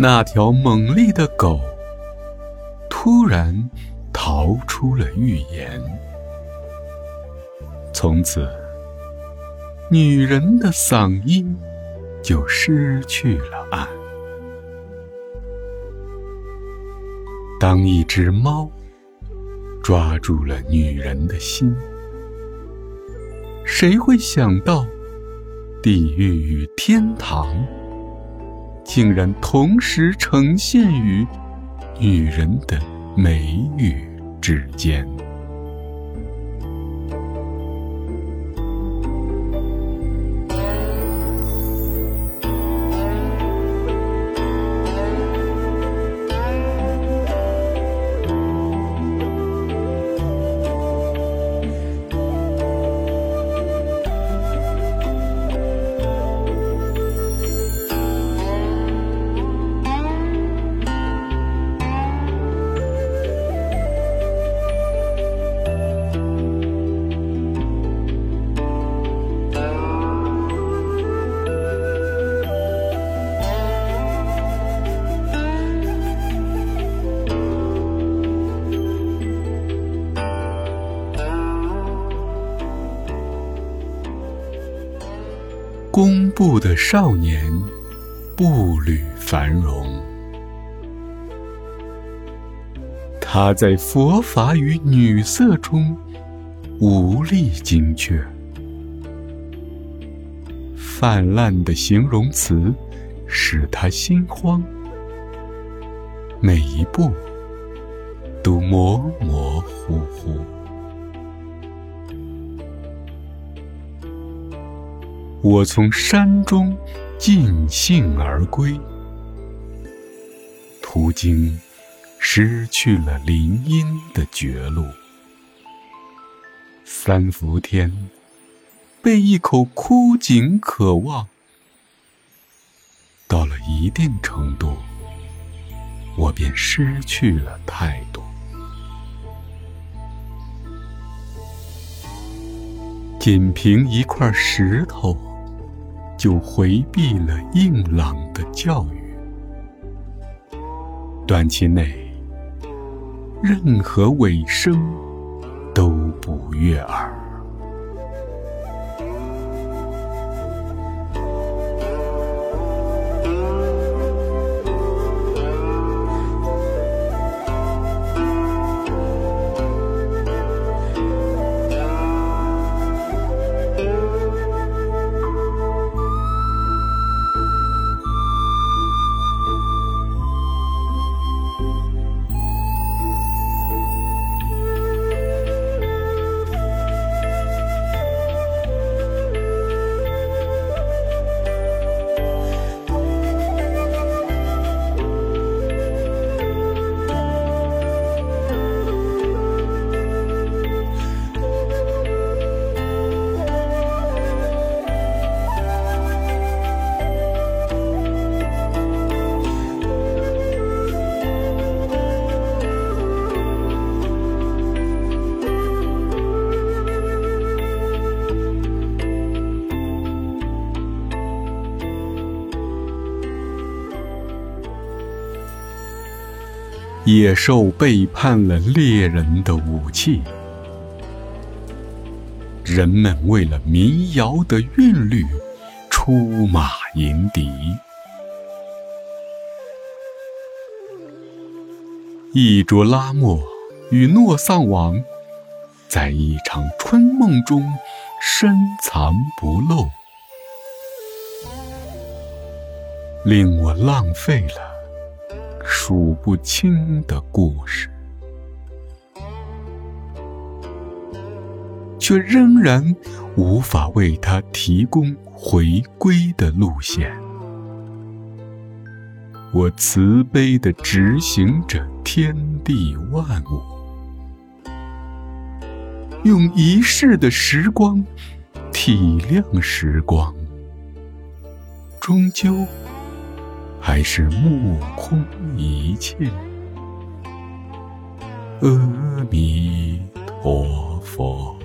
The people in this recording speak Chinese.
那条猛烈的狗突然逃出了预言，从此女人的嗓音就失去了岸。当一只猫抓住了女人的心，谁会想到地狱与天堂竟然同时呈现于女人的眉宇之间？工部的少年，步履繁荣。他在佛法与女色中无力精确，泛滥的形容词使他心慌，每一步都模模糊糊。我从山中尽兴而归，途经失去了林荫的绝路。三伏天，被一口枯井渴望。到了一定程度，我便失去了态度。仅凭一块石头。就回避了硬朗的教育，短期内，任何尾声都不悦耳。野兽背叛了猎人的武器，人们为了民谣的韵律出马迎敌。伊卓拉莫与诺桑王在一场春梦中深藏不露，令我浪费了。数不清的故事，却仍然无法为他提供回归的路线。我慈悲的执行着天地万物，用一世的时光体谅时光，终究。还是目空一切。阿弥陀佛。